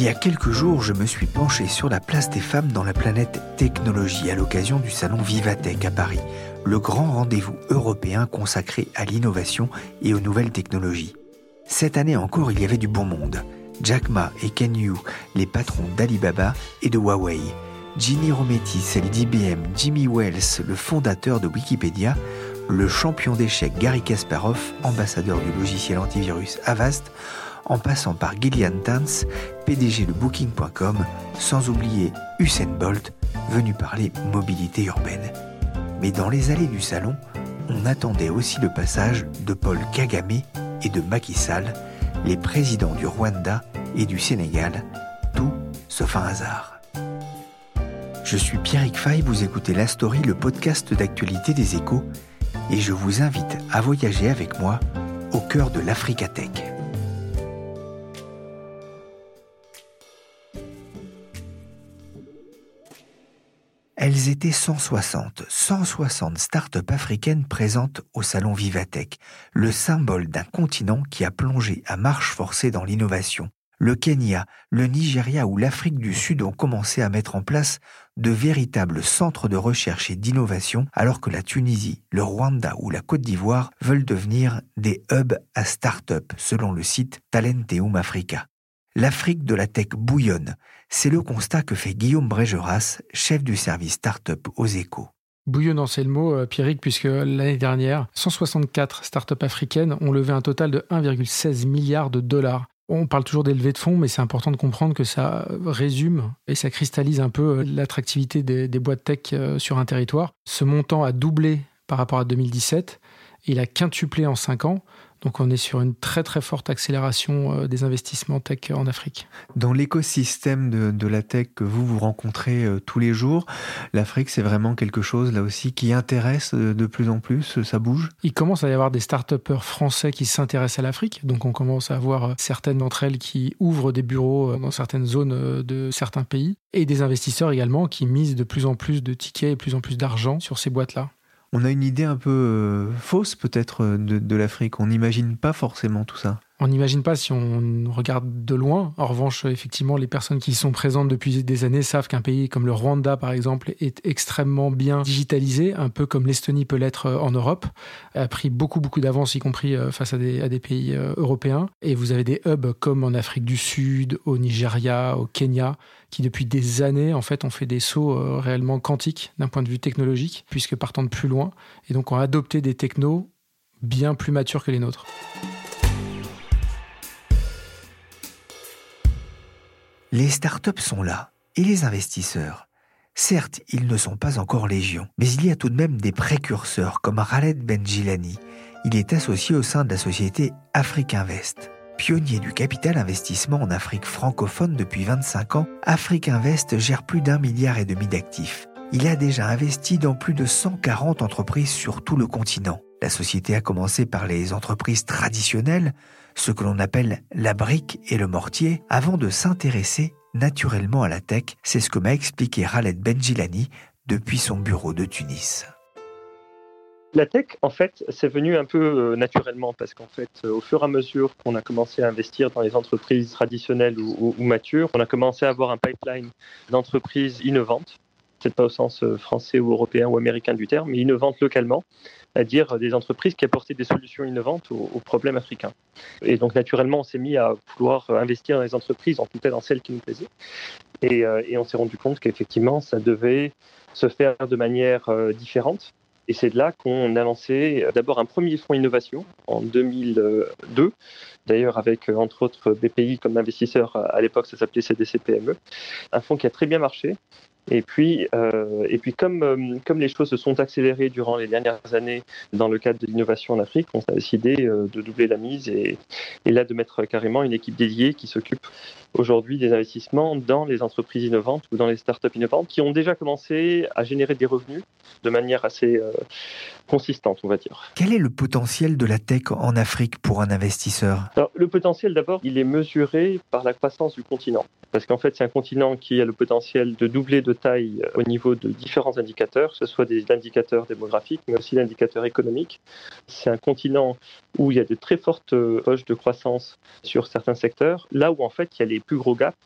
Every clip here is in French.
Il y a quelques jours, je me suis penché sur la place des femmes dans la planète technologie à l'occasion du salon Vivatech à Paris, le grand rendez-vous européen consacré à l'innovation et aux nouvelles technologies. Cette année encore, il y avait du bon monde. Jack Ma et Ken Yu, les patrons d'Alibaba et de Huawei. Ginny Rometty, celle d'IBM, Jimmy Wells, le fondateur de Wikipédia, le champion d'échecs Gary Kasparov, ambassadeur du logiciel antivirus Avast, en passant par Gillian Tans, PDG de Booking.com, sans oublier Usain Bolt, venu parler mobilité urbaine. Mais dans les allées du salon, on attendait aussi le passage de Paul Kagame et de Macky Sall, les présidents du Rwanda et du Sénégal, tout sauf un hasard. Je suis Pierrick Fay, vous écoutez La Story, le podcast d'actualité des échos, et je vous invite à voyager avec moi au cœur de l'Africatech. Elles étaient 160, 160 startups africaines présentes au salon Vivatech, le symbole d'un continent qui a plongé à marche forcée dans l'innovation. Le Kenya, le Nigeria ou l'Afrique du Sud ont commencé à mettre en place de véritables centres de recherche et d'innovation, alors que la Tunisie, le Rwanda ou la Côte d'Ivoire veulent devenir des hubs à start-up, selon le site Talenteum Africa. L'Afrique de la tech bouillonne. C'est le constat que fait Guillaume Brégeras, chef du service start-up aux échos. Bouillonnant, c'est le mot, euh, Pierrick, puisque l'année dernière, 164 start-up africaines ont levé un total de 1,16 milliard de dollars. On parle toujours d'élever de fonds, mais c'est important de comprendre que ça résume et ça cristallise un peu euh, l'attractivité des, des, boîtes tech euh, sur un territoire. Ce montant a doublé par rapport à 2017. Il a quintuplé en 5 ans. Donc on est sur une très très forte accélération euh, des investissements tech en Afrique. Dans l'écosystème de, la tech que vous vous rencontrez euh, tous les jours, l'Afrique c'est vraiment quelque chose là aussi qui intéresse euh, de plus en plus, ça bouge? Il commence à y avoir des start-upers français qui s'intéressent à l'Afrique, donc on commence à avoir certaines d'entre elles qui ouvrent des bureaux dans certaines zones de certains pays, et des investisseurs également qui misent de plus en plus de tickets et de plus en plus d'argent sur ces boîtes-là on a une idée un peu euh, fausse peut-être euh, de, l'Afrique. On n'imagine pas forcément tout ça. On n'imagine pas si on regarde de loin. En revanche, effectivement, les personnes qui sont présentes depuis des années savent qu'un pays comme le Rwanda, par exemple, est extrêmement bien digitalisé, un peu comme l'Estonie peut l'être euh, en Europe, a pris beaucoup, beaucoup d'avance, y compris face à des, à des pays européens. Et vous avez des hubs comme en Afrique du Sud, au Nigeria, au Kenya, qui depuis des années en fait ont fait des sauts euh, réellement quantiques d'un point de vue technologique, puisque partant de plus loin, et donc ont adopté des technos bien plus matures que les nôtres. Les startups sont là, et les investisseurs. Certes, ils ne sont pas encore légion, mais il y a tout de même des précurseurs comme Khaled Benjilani. Il est associé au sein de la société Afrique-Invest. Pionnier du capital investissement en Afrique francophone depuis 25 ans, Afrique Invest gère plus d'un milliard et demi d'actifs. Il a déjà investi dans plus de 140 entreprises sur tout le continent. La société a commencé par les entreprises traditionnelles, ce que l'on appelle la brique et le mortier, avant de s'intéresser naturellement à la tech. C'est ce que m'a expliqué Khaled Benjilani depuis son bureau de Tunis. La tech, en fait, c'est venu un peu euh, naturellement parce qu'en fait, euh, au fur et à mesure qu'on a commencé à investir dans les entreprises traditionnelles ou, matures, on a commencé à avoir un pipeline d'entreprises innovantes peut-être pas au sens français ou européen ou américain du terme, mais innovantes localement, c'est-à-dire des entreprises qui apportaient des solutions innovantes aux, problèmes africains. Et donc naturellement, on s'est mis à vouloir investir dans les entreprises, en tout cas dans celles qui nous plaisaient. Et, et on s'est rendu compte qu'effectivement, ça devait se faire de manière différente et c'est de là qu'on a lancé euh, d'abord un premier fonds innovation en 2002, d'ailleurs avec euh, entre autres BPI comme investisseur à l'époque, ça s'appelait CDC PME. Un fonds qui a très bien marché, et puis, euh, et puis comme, euh, comme les choses se sont accélérées durant les dernières années dans le cadre de l'innovation en Afrique, on a décidé euh, de doubler la mise et, et, là de mettre carrément une équipe dédiée qui s'occupe aujourd'hui des investissements dans les entreprises innovantes ou dans les startups innovantes qui ont déjà commencé à générer des revenus de manière assez consistante, on va dire. Quel est le potentiel de la tech en Afrique pour un investisseur? Alors, Le potentiel, d'abord, il est mesuré par la croissance du continent. Parce qu'en fait, c'est un continent qui a le potentiel de doubler de taille au niveau de différents indicateurs, que ce soit des indicateurs démographiques, mais aussi d'indicateurs économiques. C'est un continent où il y a de très fortes poches de croissance sur certains secteurs, là où en fait il y a les plus gros gaps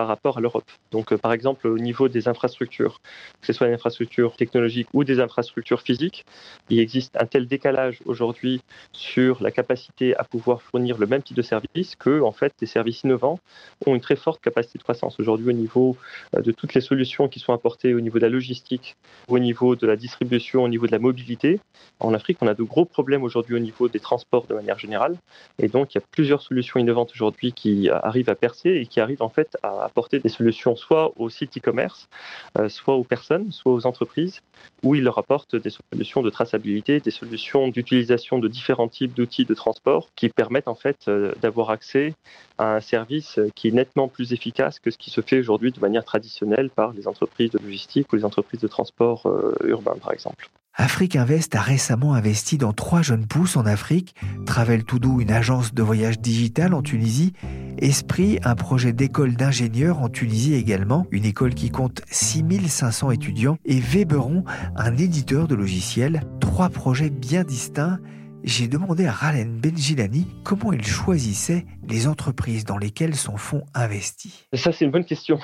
par rapport à l'Europe. Donc, euh, par exemple, au niveau des infrastructures, que ce soit des infrastructures technologiques ou des infrastructures physiques, il existe un tel décalage aujourd'hui sur la capacité à pouvoir fournir le même type de service que, en fait, les services innovants ont une très forte capacité de croissance. Aujourd'hui, au niveau euh, de toutes les solutions qui sont apportées au niveau de la logistique, au niveau de la distribution, au niveau de la mobilité, en Afrique, on a de gros problèmes aujourd'hui au niveau des transports de manière générale. Et donc, il y a plusieurs solutions innovantes aujourd'hui qui arrivent à percer et qui arrivent en fait à apporter des solutions soit aux sites e-commerce, euh, soit aux personnes, soit aux entreprises, où ils leur apportent des solutions de traçabilité, des solutions d'utilisation de différents types d'outils de transport qui permettent en fait euh, d'avoir accès à un service qui est nettement plus efficace que ce qui se fait aujourd'hui de manière traditionnelle par les entreprises de logistique ou les entreprises de transport euh, urbain par exemple. Afrique Invest a récemment investi dans trois jeunes pousses en Afrique, Travel Toudou, une agence de voyage digital en Tunisie, Esprit, un projet d'école d'ingénieurs en Tunisie également, une école qui compte 6500 étudiants, et Weberon, un éditeur de logiciels, trois projets bien distincts j'ai demandé à Ralen Benjilani comment il choisissait les entreprises dans lesquelles son fonds investit. Ça, c'est une bonne question.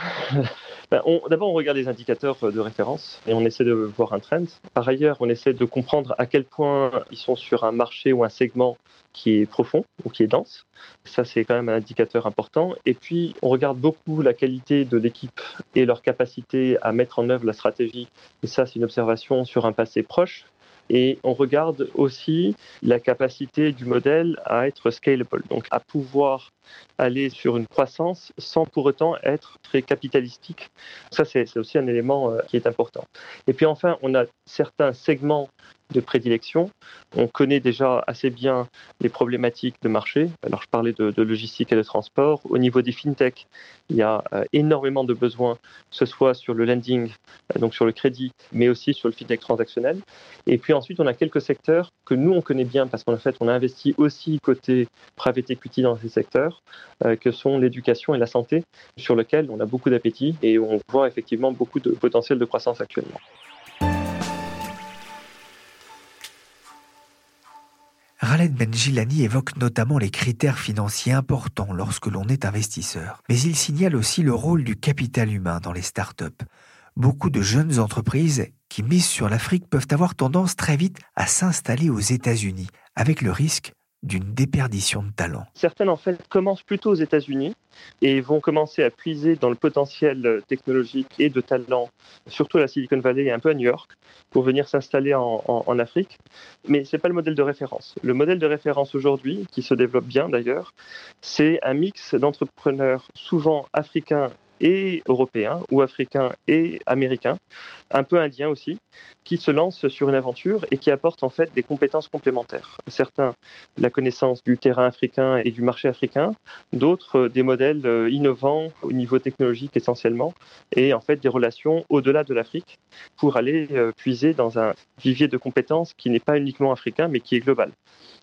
D'abord, on regarde les indicateurs de référence et on essaie de voir un trend. Par ailleurs, on essaie de comprendre à quel point ils sont sur un marché ou un segment qui est profond ou qui est dense. Ça, c'est quand même un indicateur important. Et puis, on regarde beaucoup la qualité de l'équipe et leur capacité à mettre en œuvre la stratégie. Et ça, c'est une observation sur un passé proche et on regarde aussi la capacité du modèle à être scalable, donc à pouvoir aller sur une croissance sans pour autant être très capitalistique. Ça, c'est aussi un élément euh, qui est important. Et puis enfin, on a certains segments de prédilection. On connaît déjà assez bien les problématiques de marché. Alors, je parlais de, logistique et de transport. Au niveau des fintech, il y a euh, énormément de besoins, que ce soit sur le lending, euh, donc sur le crédit, mais aussi sur le fintech transactionnel. Et puis ensuite, on a quelques secteurs que nous, on connaît bien parce qu'en fait, on a investi aussi côté private equity dans ces secteurs, euh, que sont l'éducation et la santé, sur lesquels on a beaucoup d'appétit et on voit effectivement beaucoup de potentiel de croissance actuellement. Ralen Benjilani évoque notamment les critères financiers importants lorsque l'on est investisseur, mais il signale aussi le rôle du capital humain dans les startups. Beaucoup de jeunes entreprises qui misent sur l'Afrique peuvent avoir tendance très vite à s'installer aux États-Unis, avec le risque d'une déperdition de talent. Certaines, en fait, commencent plutôt aux États-Unis et vont commencer à puiser dans le potentiel technologique et de talent, surtout à la Silicon Valley et un peu à New York, pour venir s'installer en, en, Afrique. Mais ce n'est pas le modèle de référence. Le modèle de référence aujourd'hui, qui se développe bien d'ailleurs, c'est un mix d'entrepreneurs souvent africains et européens ou africains et américains, un peu indiens aussi, qui se lancent sur une aventure et qui apportent en fait des compétences complémentaires. Certains la connaissance du terrain africain et du marché africain, d'autres des modèles euh, innovants au niveau technologique essentiellement et en fait des relations au-delà de l'Afrique pour aller euh, puiser dans un vivier de compétences qui n'est pas uniquement africain mais qui est global.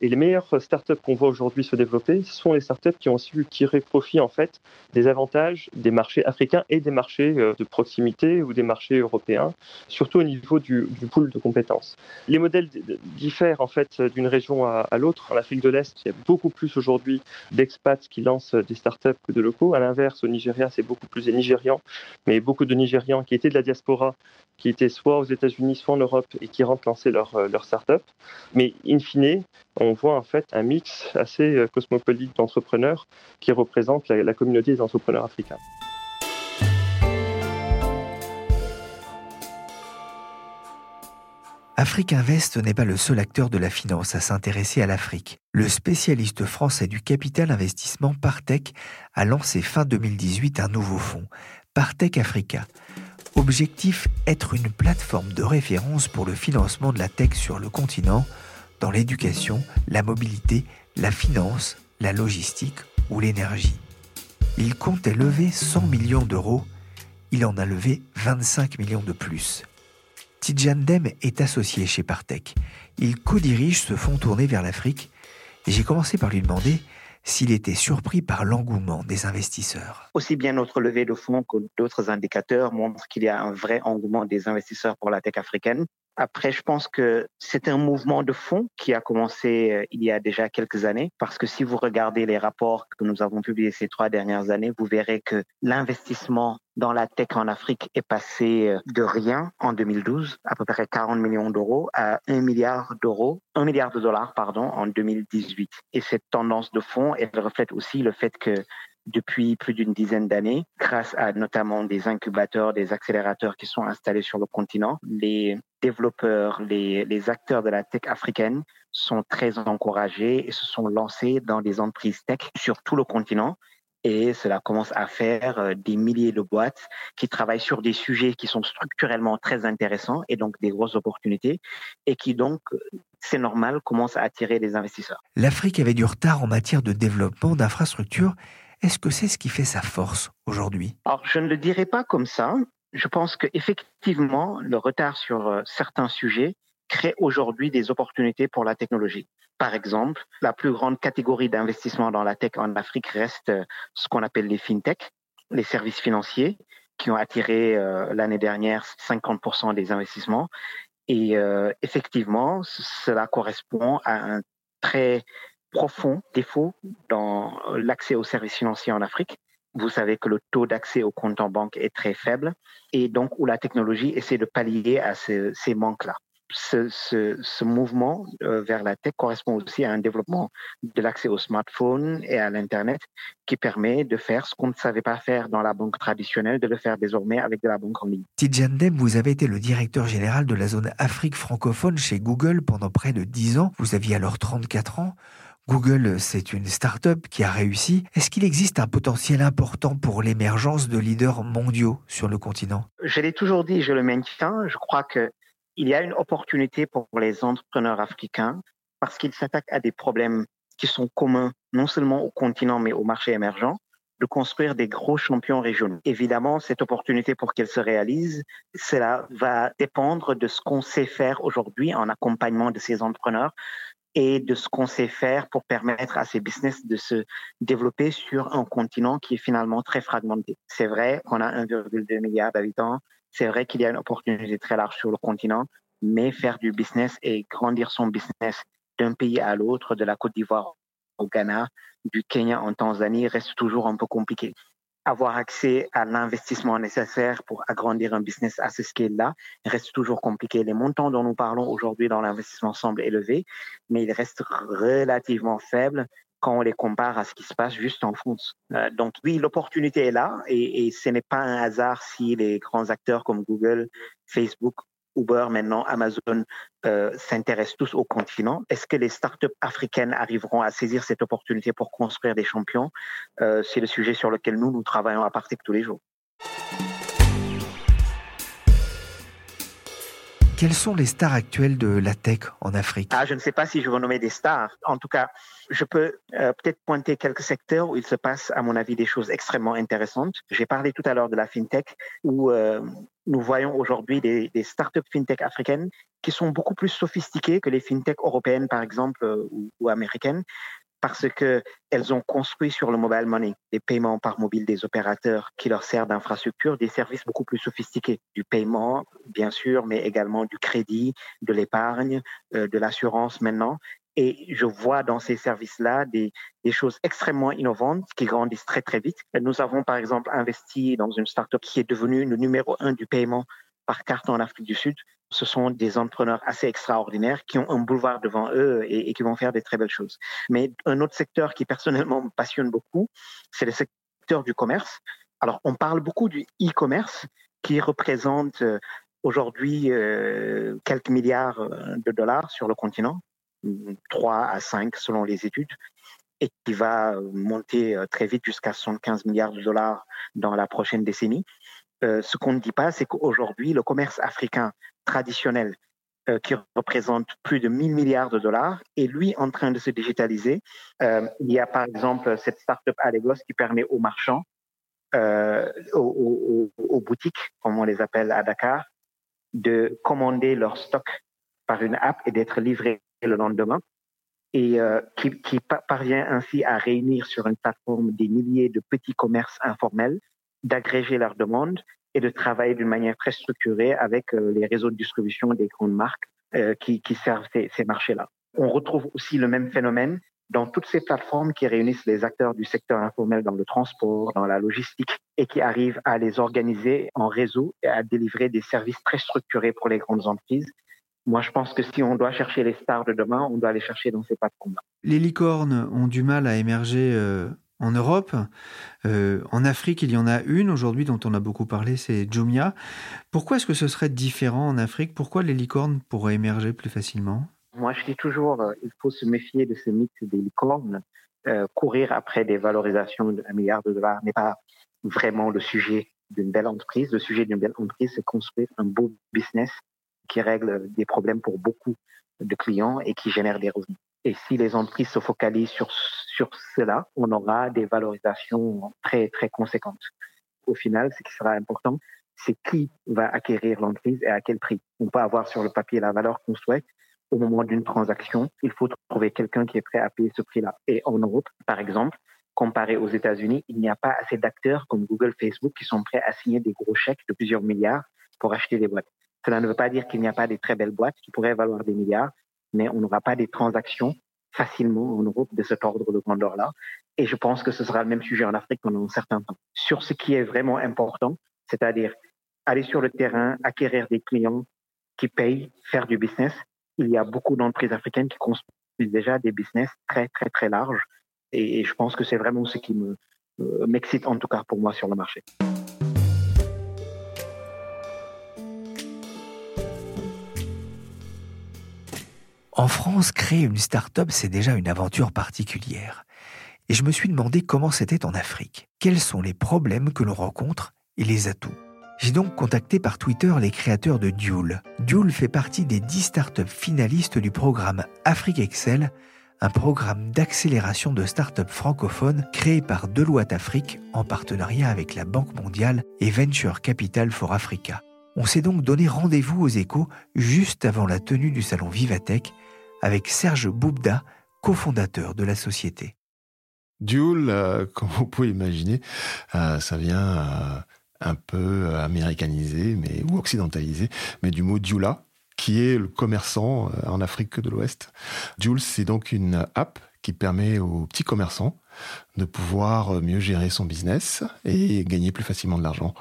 Et les meilleures startups qu'on voit aujourd'hui se développer, sont les startups qui ont su tirer profit en fait des avantages des marchés africains et des marchés euh, de proximité ou des marchés européens, surtout au niveau du, pool de compétences. Les modèles diffèrent en fait d'une région à, l'autre. En Afrique de l'Est, il y a beaucoup plus aujourd'hui d'expats qui lancent des startups que de locaux. À l'inverse, au Nigeria, c'est beaucoup plus des Nigérians, mais beaucoup de Nigérians qui étaient de la diaspora, qui étaient soit aux États-Unis, soit en Europe et qui rentrent lancer leur, euh, leur startup. Mais in fine, on voit en fait un mix assez euh, cosmopolite d'entrepreneurs qui représentent la, communauté des entrepreneurs africains. Afrique Invest n'est pas le seul acteur de la finance à s'intéresser à l'Afrique. Le spécialiste français du capital investissement Partech a lancé fin 2018 un nouveau fonds, Partech Africa. Objectif être une plateforme de référence pour le financement de la tech sur le continent dans l'éducation, la mobilité, la finance, la logistique ou l'énergie. Il comptait lever 100 millions d'euros, il en a levé 25 millions de plus. Tidjan Dem est associé chez Partech. Il co-dirige ce fonds tourné vers l'Afrique et j'ai commencé par lui demander s'il était surpris par l'engouement des investisseurs. Aussi bien notre levée de fonds que d'autres indicateurs montrent qu'il y a un vrai engouement des investisseurs pour la tech africaine. Après, je pense que c'est un mouvement de fond qui a commencé euh, il y a déjà quelques années, parce que si vous regardez les rapports que nous avons publiés ces trois dernières années, vous verrez que l'investissement dans la tech en Afrique est passé euh, de rien en 2012, à peu près 40 millions d'euros, à 1 milliard d'euros, 1 milliard de dollars, pardon, en 2018. Et cette tendance de fond, elle reflète aussi le fait que depuis plus d'une dizaine d'années, grâce à notamment des incubateurs, des accélérateurs qui sont installés sur le continent. Les développeurs, les, acteurs de la tech africaine sont très encouragés et se sont lancés dans des entreprises tech sur tout le continent. Et cela commence à faire euh, des milliers de boîtes qui travaillent sur des sujets qui sont structurellement très intéressants et donc des grosses opportunités et qui donc, c'est normal, commencent à attirer des investisseurs. L'Afrique avait du retard en matière de développement d'infrastructures est-ce que c'est ce qui fait sa force aujourd'hui? Alors, je ne le dirais pas comme ça. Je pense qu'effectivement, le retard sur euh, certains sujets crée aujourd'hui des opportunités pour la technologie. Par exemple, la plus grande catégorie d'investissement dans la tech en Afrique reste euh, ce qu'on appelle les fintech, les services financiers, qui ont attiré euh, l'année dernière 50% des investissements. Et effectivement, cela correspond à un très profond défaut dans l'accès aux services financiers en Afrique. Vous savez que le taux d'accès aux comptes en banque est très faible et donc où la technologie essaie de pallier à ces, manques-là. Ce, mouvement euh, vers la tech correspond aussi à un développement de l'accès au smartphone et à l'Internet qui permet de faire ce qu'on ne savait pas faire dans la banque traditionnelle, de le faire désormais avec de la banque en ligne. Tidjan Dem, vous avez été le directeur général de la zone Afrique francophone chez Google pendant près de 10 ans. Vous aviez alors 34 ans. Google, c'est une start-up qui a réussi. Est-ce qu'il existe un potentiel important pour l'émergence de leaders mondiaux sur le continent? Je l'ai toujours dit, je le maintiens. Je crois qu'il y a une opportunité pour les entrepreneurs africains parce qu'ils s'attaquent à des problèmes qui sont communs non seulement au continent mais au marché émergent de construire des gros champions régionaux. Évidemment, cette opportunité pour qu'elle se réalise, cela va dépendre de ce qu'on sait faire aujourd'hui en accompagnement de ces entrepreneurs et de ce qu'on sait faire pour permettre à ces business de se développer sur un continent qui est finalement très fragmenté. C'est vrai qu'on a 1,2 milliard d'habitants, c'est vrai qu'il y a une opportunité très large sur le continent, mais faire du business et grandir son business d'un pays à l'autre, de la Côte d'Ivoire au Ghana, du Kenya en Tanzanie, reste toujours un peu compliqué avoir accès à l'investissement nécessaire pour agrandir un business à ce scale-là reste toujours compliqué. Les montants dont nous parlons aujourd'hui dans l'investissement semblent élevés, mais ils restent relativement faibles quand on les compare à ce qui se passe juste en France. Euh, donc oui, l'opportunité est là et, et ce n'est pas un hasard si les grands acteurs comme Google, Facebook Uber, maintenant Amazon euh, s'intéressent tous au continent. Est-ce que les startups africaines arriveront à saisir cette opportunité pour construire des champions? Euh, C'est le sujet sur lequel nous, nous travaillons à partir tous les jours. Quelles sont les stars actuelles de la tech en Afrique? Ah, Je ne sais pas si je veux nommer des stars. En tout cas, je peux euh, peut-être pointer quelques secteurs où il se passe, à mon avis, des choses extrêmement intéressantes. J'ai parlé tout à l'heure de la fintech, où euh, nous voyons aujourd'hui des, startups fintech africaines qui sont beaucoup plus sophistiquées que les fintech européennes, par exemple, euh, ou, ou américaines, parce qu'elles ont construit sur le mobile money des paiements par mobile des opérateurs qui leur servent d'infrastructure des services beaucoup plus sophistiqués, du paiement bien sûr, mais également du crédit, de l'épargne, euh, de l'assurance maintenant. Et je vois dans ces services-là des, des, choses extrêmement innovantes qui grandissent très, très vite. Nous avons, par exemple, investi dans une startup qui est devenue le numéro un du paiement par carte en Afrique du Sud. Ce sont des entrepreneurs assez extraordinaires qui ont un boulevard devant eux et, qui vont faire des très belles choses. Mais un autre secteur qui personnellement me passionne beaucoup, c'est le secteur du commerce. Alors, on parle beaucoup du e-commerce qui représente euh, aujourd'hui euh, quelques milliards euh, de dollars sur le continent, 3 à 5 selon les études, et qui va monter très vite jusqu'à 75 milliards de dollars dans la prochaine décennie. Euh, ce qu'on ne dit pas, c'est qu'aujourd'hui, le commerce africain traditionnel, euh, qui représente plus de 1000 milliards de dollars, est lui en train de se digitaliser. Euh, il y a par exemple cette start-up Allegos qui permet aux marchands, aux, aux, boutiques, comme on les appelle à Dakar, de commander leur stock par une app et d'être livrés le lendemain et qui, qui, parvient ainsi à réunir sur une plateforme des milliers de petits commerces informels d'agréger leurs demandes et de travailler d'une manière très structurée avec euh, les réseaux de distribution des grandes marques euh, qui, qui, servent ces, ces marchés-là. On retrouve aussi le même phénomène dans toutes ces plateformes qui réunissent les acteurs du secteur informel dans le transport, dans la logistique, et qui arrivent à les organiser en réseau et à délivrer des services très structurés pour les grandes entreprises. Moi, je pense que si on doit chercher les stars de demain, on doit les chercher dans ces plateformes-là. Les licornes ont du mal à émerger euh, en Europe. Euh, en Afrique, il y en a une aujourd'hui dont on a beaucoup parlé, c'est Jumia. Pourquoi est-ce que ce serait différent en Afrique? Pourquoi les licornes pourraient émerger plus facilement? Moi, je dis toujours, euh, il faut se méfier de ce mythe des licornes. Courir après des valorisations d'un milliard de dollars n'est pas vraiment le sujet d'une belle entreprise. Le sujet d'une belle entreprise, c'est construire un beau business qui règle des problèmes pour beaucoup de clients et qui génère des revenus. Et si les entreprises se focalisent sur, sur cela, on aura des valorisations très, très conséquentes. Au final, ce qui sera important, c'est qui va acquérir l'entreprise et à quel prix. On peut avoir sur le papier la valeur qu'on souhaite. Au moment d'une transaction, il faut trouver quelqu'un qui est prêt à payer ce prix-là. Et en Europe, par exemple, comparé aux États-Unis, il n'y a pas assez d'acteurs comme Google, Facebook qui sont prêts à signer des gros chèques de plusieurs milliards pour acheter des boîtes. Cela ne veut pas dire qu'il n'y a pas des très belles boîtes qui pourraient valoir des milliards, mais on n'aura pas des transactions facilement en Europe de cet ordre de grandeur-là. Et je pense que ce sera le même sujet en Afrique pendant un certain temps. Sur ce qui est vraiment important, c'est-à-dire aller sur le terrain, acquérir des clients qui payent, faire du business. Il y a beaucoup d'entreprises africaines qui construisent déjà des business très, très, très larges. Et, je pense que c'est vraiment ce qui me, euh, m'excite, en tout cas pour moi, sur le marché. En France, créer une start-up, c'est déjà une aventure particulière. Et je me suis demandé comment c'était en Afrique. Quels sont les problèmes que l'on rencontre et les atouts? J'ai donc contacté par Twitter les créateurs de Duel. Duel fait partie des 10 startups finalistes du programme Afrique Excel, un programme d'accélération de start-up francophones créé par Deloitte Afrique en partenariat avec la Banque mondiale et Venture Capital for Africa. On s'est donc donné rendez-vous aux échos juste avant la tenue du salon Vivatech avec Serge Boubda, cofondateur de la société. Duel, euh, comme vous pouvez imaginer, euh, ça vient euh, un peu américanisé mais, ou occidentalisé, mais du mot Dula, qui est le commerçant en Afrique de l'Ouest. Duel, c'est donc une app qui permet aux petits commerçants de pouvoir mieux gérer son business et gagner plus facilement de l'argent.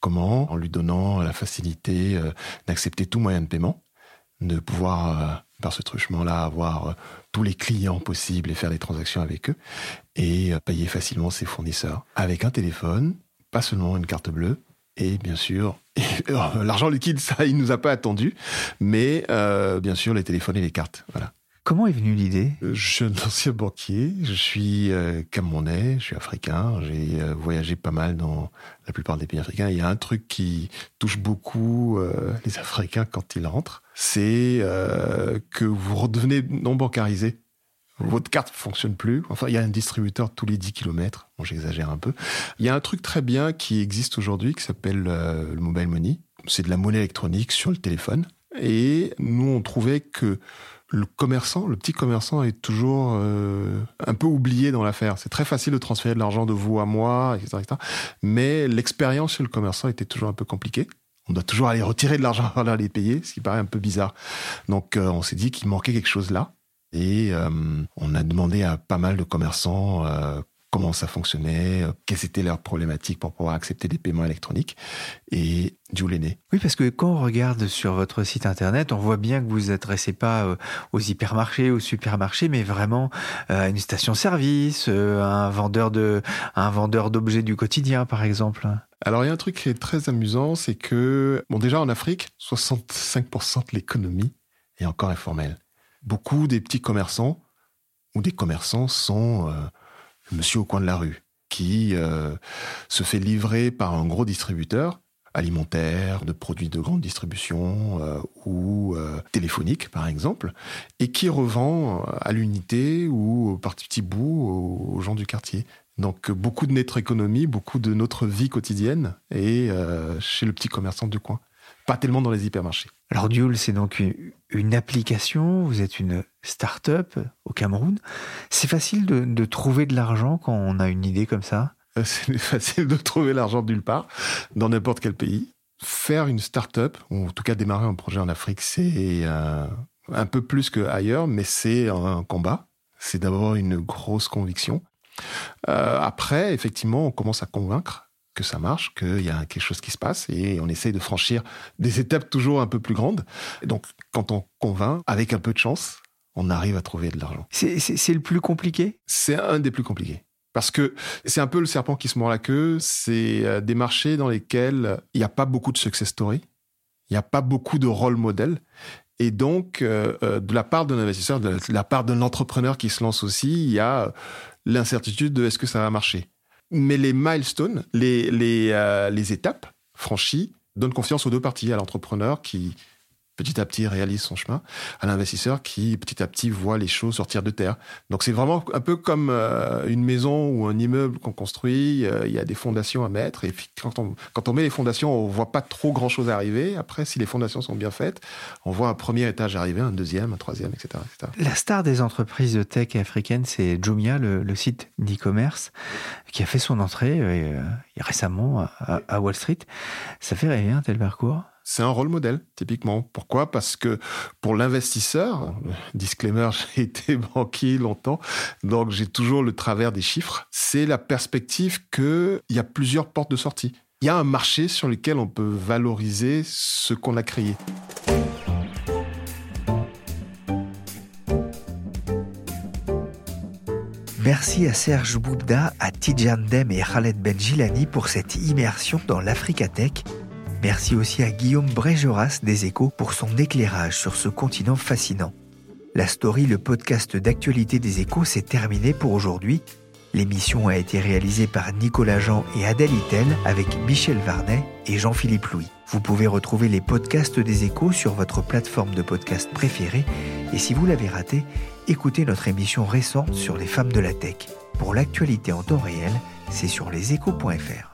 Comment? En lui donnant la facilité d'accepter tout moyen de paiement, de pouvoir par ce truchement-là, avoir euh, tous les clients possibles et faire des transactions avec eux et euh, payer facilement ses fournisseurs avec un téléphone, pas seulement une carte bleue. Et bien sûr, l'argent liquide, ça, il nous a pas attendu, mais euh, bien sûr les téléphones et les cartes. Voilà. Comment est venue l'idée? Je suis un ancien banquier, je suis euh, je suis africain, j'ai euh, voyagé pas mal dans la plupart des pays africains. Il y a un truc qui touche beaucoup euh, les Africains quand ils rentrent, c'est que vous redevenez non bancarisé. Votre carte ne fonctionne plus. Enfin, il y a un distributeur tous les 10 km. Bon, j'exagère un peu. Il y a un truc très bien qui existe aujourd'hui qui s'appelle le mobile money. C'est de la monnaie électronique sur le téléphone. Et nous, on trouvait que le commerçant, le petit commerçant est toujours euh, un peu oublié dans l'affaire. C'est très facile de transférer de l'argent de vous à moi, etc. Mais l'expérience chez le commerçant était toujours un peu compliquée. On doit toujours aller retirer de l'argent avant d'aller payer, ce qui paraît un peu bizarre. Donc euh, on s'est dit qu'il manquait quelque chose là. Et euh, on a demandé à pas mal de commerçants comment ça fonctionnait, euh, quelles étaient leurs problématiques pour pouvoir accepter des paiements électroniques. Et Jules est né. Oui, parce que quand on regarde sur votre site internet, on voit bien que vous ne vous adressez pas euh, aux hypermarchés, aux supermarchés, mais vraiment euh, à une station-service, un vendeur de, un vendeur d'objets du quotidien, par exemple. Alors, il y a un truc qui est très amusant, c'est que, bon, déjà en Afrique, 65% de l'économie est encore informelle. Beaucoup des petits commerçants ou des commerçants sont monsieur au coin de la rue, qui euh, se fait livrer par un gros distributeur alimentaire, de produits de grande distribution euh, ou euh, téléphonique par exemple, et qui revend à l'unité ou par petits bouts aux, gens du quartier. Donc beaucoup de notre économie, beaucoup de notre vie quotidienne est chez le petit commerçant du coin, pas tellement dans les hypermarchés. Alors Duel, c'est donc une, application, vous êtes une start-up au Cameroun. C'est facile de, trouver de l'argent quand on a une idée comme ça? Euh, C'est facile de trouver l'argent nulle part, dans n'importe quel pays. Faire une start-up, ou en tout cas démarrer un projet en Afrique, c'est euh, un peu plus qu'ailleurs, mais c'est un combat. C'est d'abord une grosse conviction. Euh, après, effectivement, on commence à convaincre que ça marche, qu'il y a quelque chose qui se passe et on essaye de franchir des étapes toujours un peu plus grandes. donc, quand on convainc, avec un peu de chance, on arrive à trouver de l'argent. C'est le plus compliqué? C'est un des plus compliqués. Parce que c'est un peu le serpent qui se mord la queue. C'est euh, des marchés dans lesquels il n'y a pas beaucoup de success story. Il n'y a pas beaucoup de rôle modèle. Et donc, euh, euh, de la part d'un investisseur, de la part d'un entrepreneur qui se lance aussi, il y a l'incertitude de est-ce que ça va marcher? Mais les milestones, les, les, euh, les étapes franchies, donnent confiance aux deux parties, à l'entrepreneur qui petit à petit réalise son chemin, à l'investisseur qui petit à petit voit les choses sortir de terre. Donc c'est vraiment un peu comme euh, une maison ou un immeuble qu'on construit, euh, il y a des fondations à mettre, et puis quand on, quand on met les fondations, on voit pas trop grand-chose arriver. Après, si les fondations sont bien faites, on voit un premier étage arriver, un deuxième, un troisième, etc. La star des entreprises de tech africaines, c'est Jumia, le, site d'e-commerce, qui a fait son entrée euh, récemment à, Wall Street. Ça fait rêver un tel parcours? C'est un rôle modèle, typiquement. Pourquoi? Parce que pour l'investisseur, disclaimer, j'ai été banquier longtemps, donc j'ai toujours le travers des chiffres, c'est la perspective qu'il y a plusieurs portes de sortie. Il y a un marché sur lequel on peut valoriser ce qu'on a créé. Merci à Serge Boubda, à Tidjan Dem et Khaled Benjilani pour cette immersion dans l'Africa Tech Merci aussi à Guillaume Brégeras des Échos pour son éclairage sur ce continent fascinant. La story, le podcast d'actualité des Échos, s'est terminé pour aujourd'hui. L'émission a été réalisée par Nicolas Jean et Adèle Itel avec Michel Varnet et Jean-Philippe Louis. Vous pouvez retrouver les podcasts des Échos sur votre plateforme de podcast préférée et si vous l'avez raté, écoutez notre émission récente sur les femmes de la tech. Pour l'actualité en temps réel, c'est sur leséchos.fr.